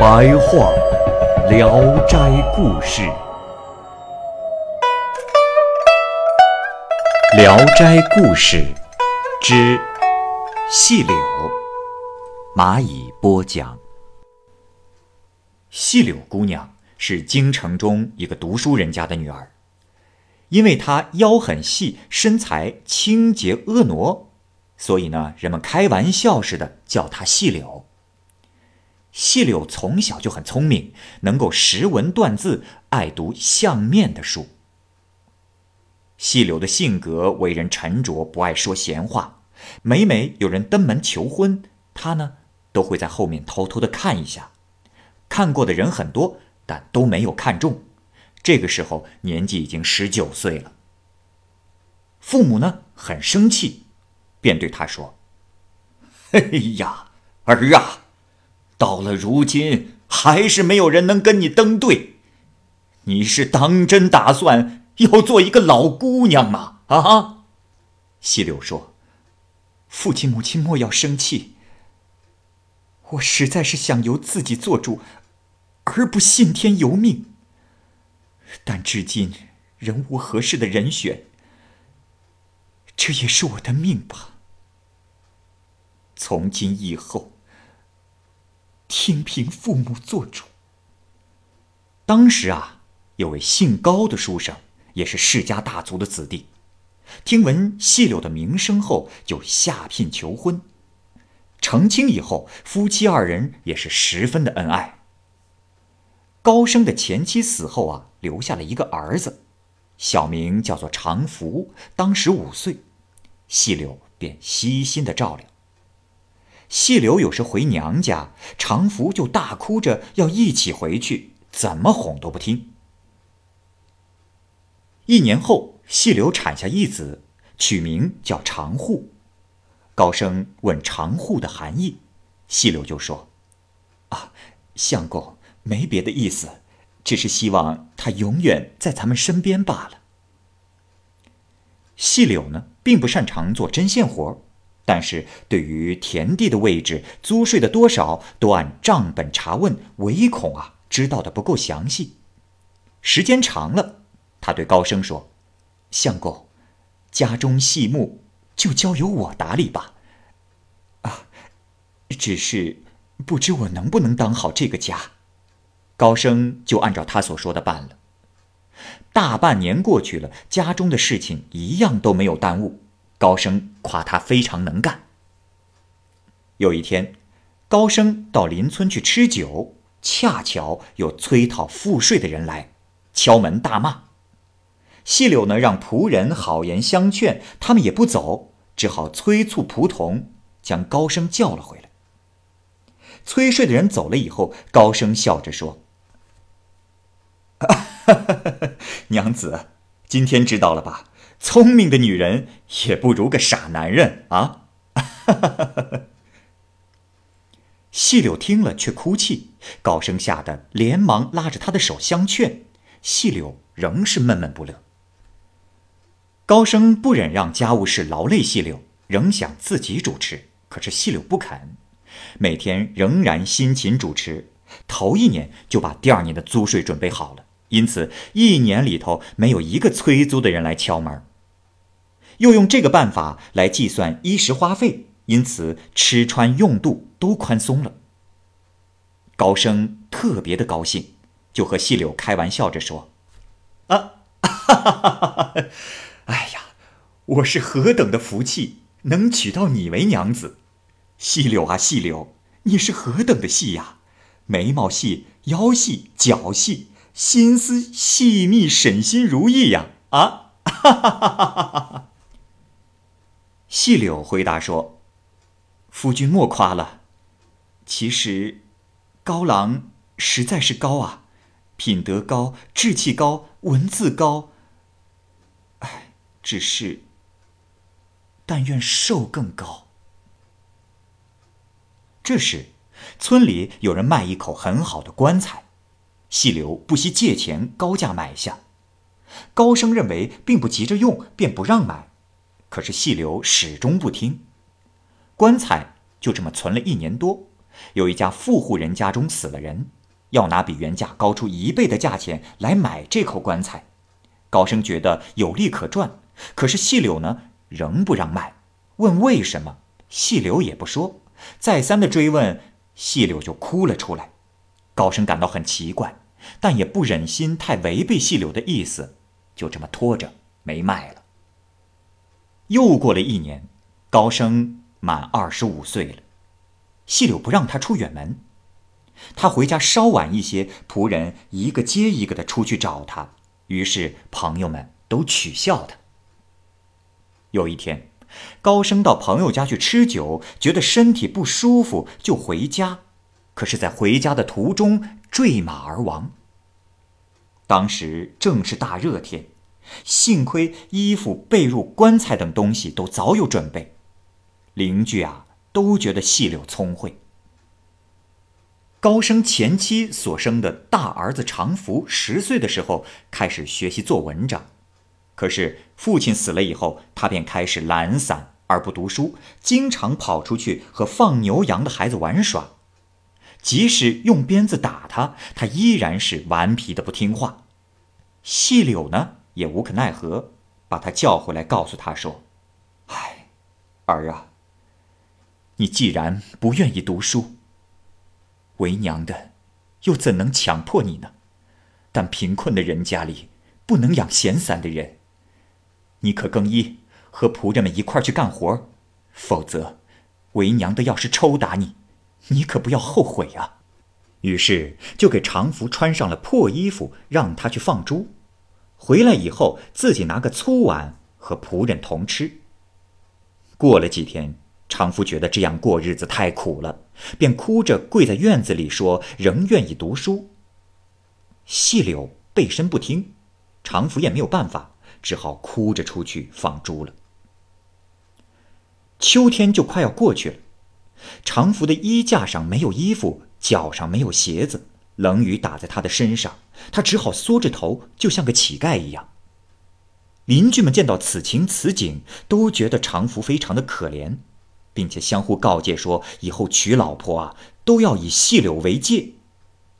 白话《聊斋故事》，《聊斋故事》之细柳，蚂蚁播讲。细柳姑娘是京城中一个读书人家的女儿，因为她腰很细，身材清洁婀娜，所以呢，人们开玩笑似的叫她细柳。细柳从小就很聪明，能够识文断字，爱读相面的书。细柳的性格为人沉着，不爱说闲话，每每有人登门求婚，她呢都会在后面偷偷的看一下。看过的人很多，但都没有看中。这个时候年纪已经十九岁了。父母呢很生气，便对他说：“哎呀，儿啊，到了如今还是没有人能跟你登对。你是当真打算要做一个老姑娘吗？”啊，细柳说：“父亲母亲莫要生气，我实在是想由自己做主。”而不信天由命，但至今仍无合适的人选，这也是我的命吧。从今以后，听凭父母做主。当时啊，有位姓高的书生，也是世家大族的子弟，听闻细柳的名声后，就下聘求婚。成亲以后，夫妻二人也是十分的恩爱。高升的前妻死后啊，留下了一个儿子，小名叫做长福，当时五岁。细柳便悉心的照料。细柳有时回娘家，长福就大哭着要一起回去，怎么哄都不听。一年后，细柳产下一子，取名叫长护。高升问长护的含义，细柳就说：“啊，相公。”没别的意思，只是希望他永远在咱们身边罢了。细柳呢，并不擅长做针线活但是对于田地的位置、租税的多少，都按账本查问，唯恐啊知道的不够详细。时间长了，他对高升说：“相公，家中细木就交由我打理吧。啊，只是不知我能不能当好这个家。”高升就按照他所说的办了。大半年过去了，家中的事情一样都没有耽误。高升夸他非常能干。有一天，高升到邻村去吃酒，恰巧有催讨赋税的人来，敲门大骂。细柳呢，让仆人好言相劝，他们也不走，只好催促仆童将高升叫了回来。催税的人走了以后，高升笑着说。娘子，今天知道了吧？聪明的女人也不如个傻男人啊！细柳听了却哭泣，高升吓得连忙拉着他的手相劝，细柳仍是闷闷不乐。高升不忍让家务事劳累细柳，仍想自己主持，可是细柳不肯，每天仍然辛勤主持，头一年就把第二年的租税准备好了。因此，一年里头没有一个催租的人来敲门。又用这个办法来计算衣食花费，因此吃穿用度都宽松了。高升特别的高兴，就和细柳开玩笑着说：“啊，哈哈哈！哎呀，我是何等的福气，能娶到你为娘子！细柳啊，细柳，你是何等的细呀，眉毛细，腰细，脚细。”心思细密，审心如意呀！啊，哈哈哈哈哈！细柳回答说：“夫君莫夸了。其实，高郎实在是高啊，品德高，志气高，文字高。哎，只是，但愿寿更高。这时，村里有人卖一口很好的棺材，细柳不惜借钱高价买下。高升认为并不急着用，便不让买。可是细柳始终不听，棺材就这么存了一年多。有一家富户人家中死了人，要拿比原价高出一倍的价钱来买这口棺材。高升觉得有利可赚，可是细柳呢仍不让卖，问为什么，细柳也不说。再三的追问，细柳就哭了出来。高升感到很奇怪，但也不忍心太违背细柳的意思。就这么拖着没卖了。又过了一年，高升满二十五岁了，细柳不让他出远门，他回家稍晚一些，仆人一个接一个的出去找他，于是朋友们都取笑他。有一天，高升到朋友家去吃酒，觉得身体不舒服，就回家，可是，在回家的途中坠马而亡。当时正是大热天，幸亏衣服、被褥、棺材等东西都早有准备。邻居啊，都觉得细柳聪慧。高升前妻所生的大儿子长福十岁的时候开始学习做文章，可是父亲死了以后，他便开始懒散而不读书，经常跑出去和放牛羊的孩子玩耍。即使用鞭子打他，他依然是顽皮的不听话。细柳呢也无可奈何，把他叫回来，告诉他说：“唉，儿啊，你既然不愿意读书，为娘的又怎能强迫你呢？但贫困的人家里不能养闲散的人，你可更衣，和仆人们一块去干活，否则为娘的要是抽打你。”你可不要后悔啊！于是就给常福穿上了破衣服，让他去放猪。回来以后，自己拿个粗碗和仆人同吃。过了几天，常福觉得这样过日子太苦了，便哭着跪在院子里说：“仍愿意读书。”细柳背身不听，常福也没有办法，只好哭着出去放猪了。秋天就快要过去了。常福的衣架上没有衣服，脚上没有鞋子，冷雨打在他的身上，他只好缩着头，就像个乞丐一样。邻居们见到此情此景，都觉得常福非常的可怜，并且相互告诫说：以后娶老婆啊，都要以细柳为戒，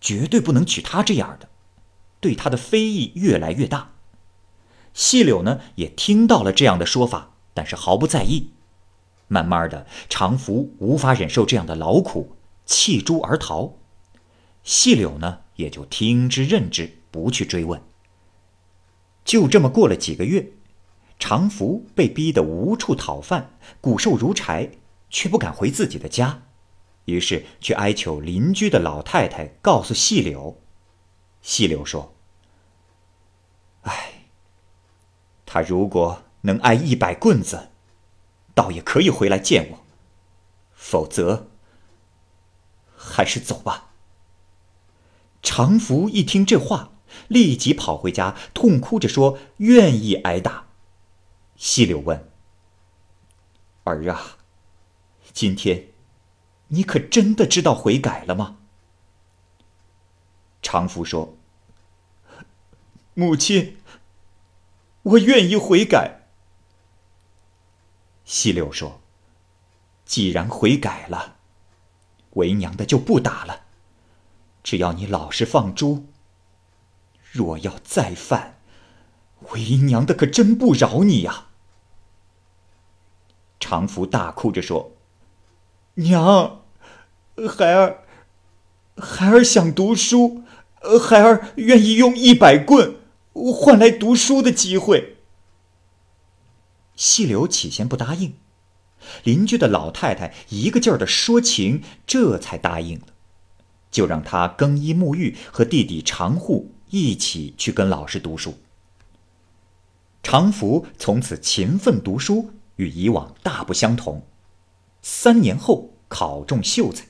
绝对不能娶她这样的。对他的非议越来越大。细柳呢，也听到了这样的说法，但是毫不在意。慢慢的，常福无法忍受这样的劳苦，弃珠而逃。细柳呢，也就听之任之，不去追问。就这么过了几个月，常福被逼得无处讨饭，骨瘦如柴，却不敢回自己的家，于是去哀求邻居的老太太，告诉细柳。细柳说：“哎，他如果能挨一百棍子。”倒也可以回来见我，否则还是走吧。常福一听这话，立即跑回家，痛哭着说：“愿意挨打。”细柳问：“儿啊，今天你可真的知道悔改了吗？”常福说：“母亲，我愿意悔改。”细柳说：“既然悔改了，为娘的就不打了。只要你老实放猪。若要再犯，为娘的可真不饶你呀！”常福大哭着说：“娘，孩儿，孩儿想读书，孩儿愿意用一百棍换来读书的机会。”细柳起先不答应，邻居的老太太一个劲儿的说情，这才答应了，就让他更衣沐浴，和弟弟常护一起去跟老师读书。常福从此勤奋读书，与以往大不相同。三年后，考中秀才。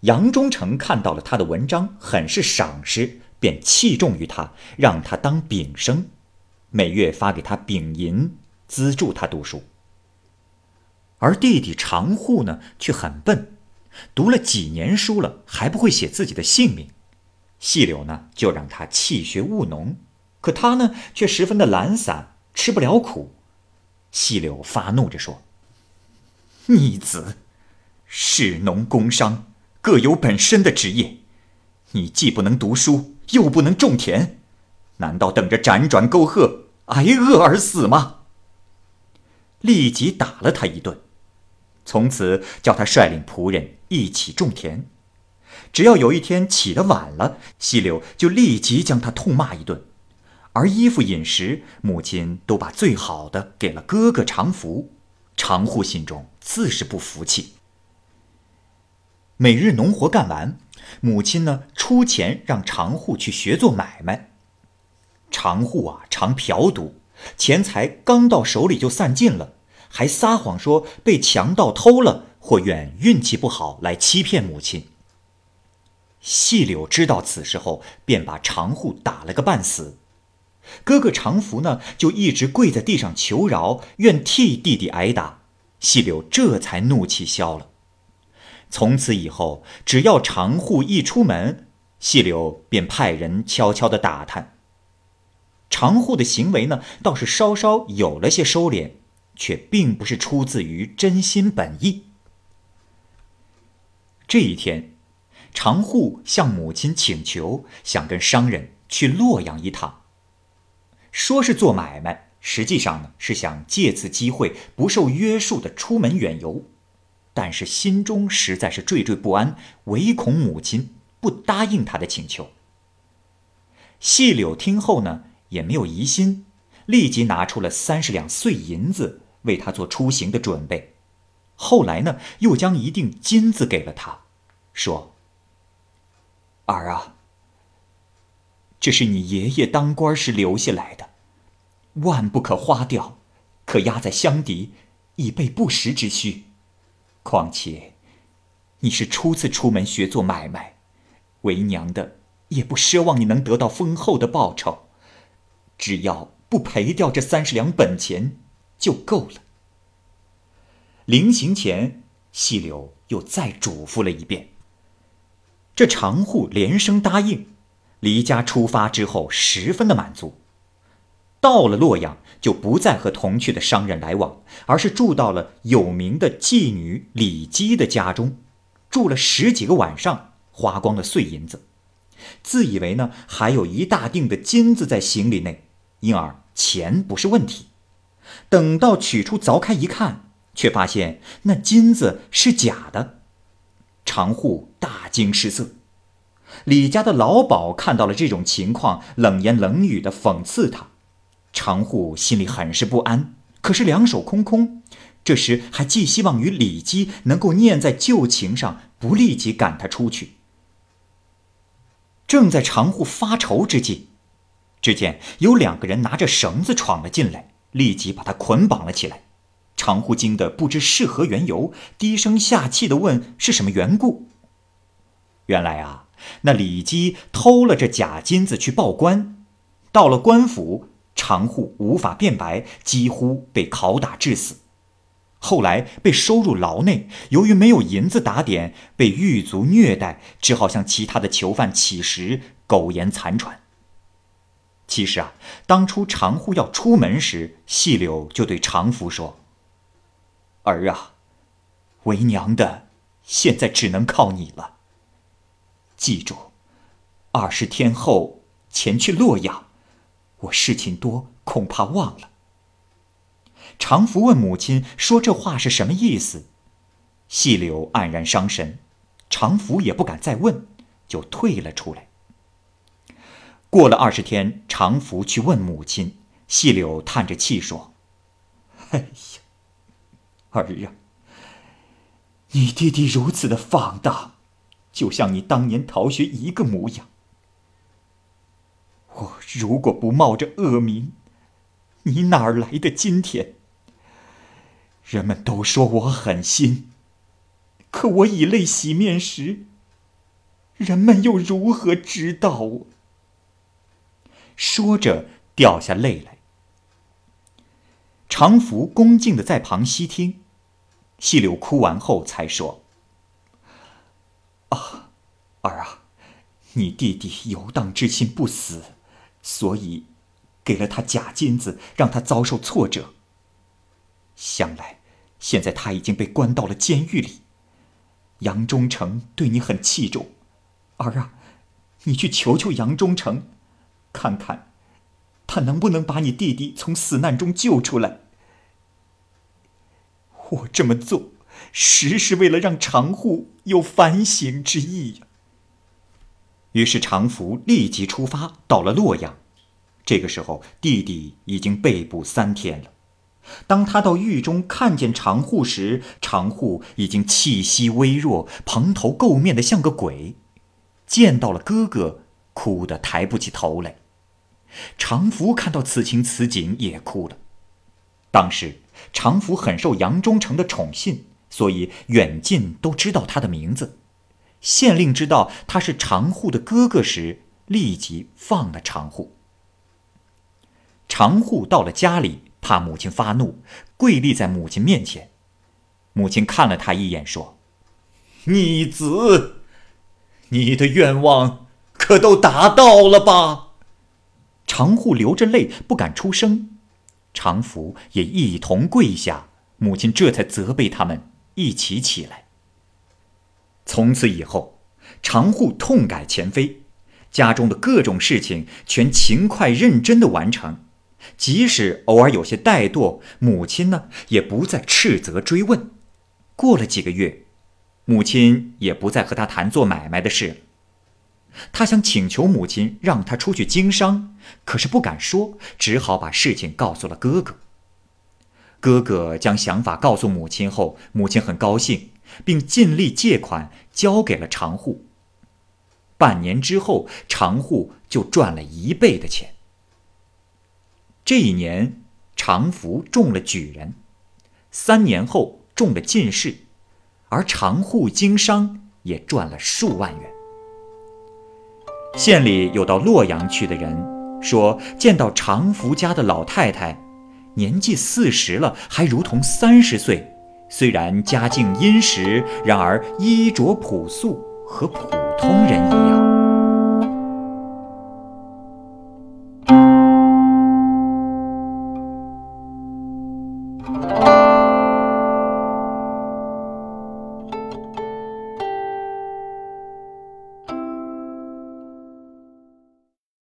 杨忠诚看到了他的文章，很是赏识，便器重于他，让他当丙生，每月发给他丙银，资助他读书。而弟弟常护呢，却很笨，读了几年书了，还不会写自己的姓名。细柳呢，就让他弃学务农，可他呢，却十分的懒散，吃不了苦。细柳发怒着说：“逆子，士农工商。”各有本身的职业，你既不能读书，又不能种田，难道等着辗转沟壑、挨饿而死吗？立即打了他一顿，从此叫他率领仆人一起种田。只要有一天起得晚了，细柳就立即将他痛骂一顿。而衣服饮食，母亲都把最好的给了哥哥常福。常护心中自是不服气。每日农活干完，母亲呢出钱让常护去学做买卖。常护啊常嫖赌，钱财刚到手里就散尽了，还撒谎说被强盗偷了，或怨运气不好来欺骗母亲。细柳知道此事后，便把常护打了个半死。哥哥常福呢就一直跪在地上求饶，愿替弟弟挨打。细柳这才怒气消了。从此以后，只要常护一出门，细柳便派人悄悄的打探。常护的行为呢，倒是稍稍有了些收敛，却并不是出自于真心本意。这一天，常护向母亲请求，想跟商人去洛阳一趟，说是做买卖，实际上呢是想借此机会不受约束的出门远游。但是心中实在是惴惴不安，唯恐母亲不答应他的请求。细柳听后呢，也没有疑心，立即拿出了三十两碎银子为他做出行的准备。后来呢，又将一锭金子给了他，说：“儿啊，这是你爷爷当官时留下来的，万不可花掉，可压在箱底，以备不时之需。”况且，你是初次出门学做买卖，为娘的也不奢望你能得到丰厚的报酬，只要不赔掉这三十两本钱就够了。临行前，细柳又再嘱咐了一遍。这常护连声答应，离家出发之后，十分的满足。到了洛阳，就不再和同去的商人来往，而是住到了有名的妓女李姬的家中，住了十几个晚上，花光了碎银子，自以为呢还有一大锭的金子在行李内，因而钱不是问题。等到取出凿开一看，却发现那金子是假的，常护大惊失色。李家的老鸨看到了这种情况，冷言冷语的讽刺他。常护心里很是不安，可是两手空空。这时还寄希望于李姬能够念在旧情上，不立即赶他出去。正在常护发愁之际，只见有两个人拿着绳子闯了进来，立即把他捆绑了起来。常护惊得不知是何缘由，低声下气的问是什么缘故。原来啊，那李姬偷了这假金子去报官，到了官府。常护无法辩白，几乎被拷打致死。后来被收入牢内，由于没有银子打点，被狱卒虐待，只好向其他的囚犯乞食，苟延残喘。其实啊，当初常护要出门时，细柳就对常福说：“儿啊，为娘的，现在只能靠你了。记住，二十天后前去洛阳。”我事情多，恐怕忘了。常福问母亲说：“这话是什么意思？”细柳黯然伤神，常福也不敢再问，就退了出来。过了二十天，常福去问母亲，细柳叹着气说：“哎呀，儿啊，你弟弟如此的放荡，就像你当年逃学一个模样。”我如果不冒着恶名，你哪儿来的今天？人们都说我狠心，可我以泪洗面时，人们又如何知道？说着，掉下泪来。常福恭敬的在旁细听，细柳哭完后才说：“啊，儿啊，你弟弟游荡之心不死，所以给了他假金子，让他遭受挫折。想来，现在他已经被关到了监狱里。杨忠诚对你很器重，儿啊，你去求求杨忠诚，看看。”他能不能把你弟弟从死难中救出来？我这么做，实是为了让长户有反省之意呀。于是常福立即出发，到了洛阳。这个时候，弟弟已经被捕三天了。当他到狱中看见长户时，长户已经气息微弱，蓬头垢面的像个鬼。见到了哥哥，哭得抬不起头来。常福看到此情此景也哭了。当时常福很受杨忠诚的宠信，所以远近都知道他的名字。县令知道他是常户的哥哥时，立即放了常户。常户到了家里，怕母亲发怒，跪立在母亲面前。母亲看了他一眼，说：“逆子，你的愿望可都达到了吧？”常户流着泪不敢出声，常福也一同跪下，母亲这才责备他们一起起来。从此以后，常护痛改前非，家中的各种事情全勤快认真的完成，即使偶尔有些怠惰，母亲呢也不再斥责追问。过了几个月，母亲也不再和他谈做买卖的事。他想请求母亲让他出去经商，可是不敢说，只好把事情告诉了哥哥。哥哥将想法告诉母亲后，母亲很高兴，并尽力借款交给了常户。半年之后，常户就赚了一倍的钱。这一年，常福中了举人，三年后中了进士，而常户经商也赚了数万元。县里有到洛阳去的人说，见到常福家的老太太，年纪四十了，还如同三十岁。虽然家境殷实，然而衣着朴素，和普通人一样。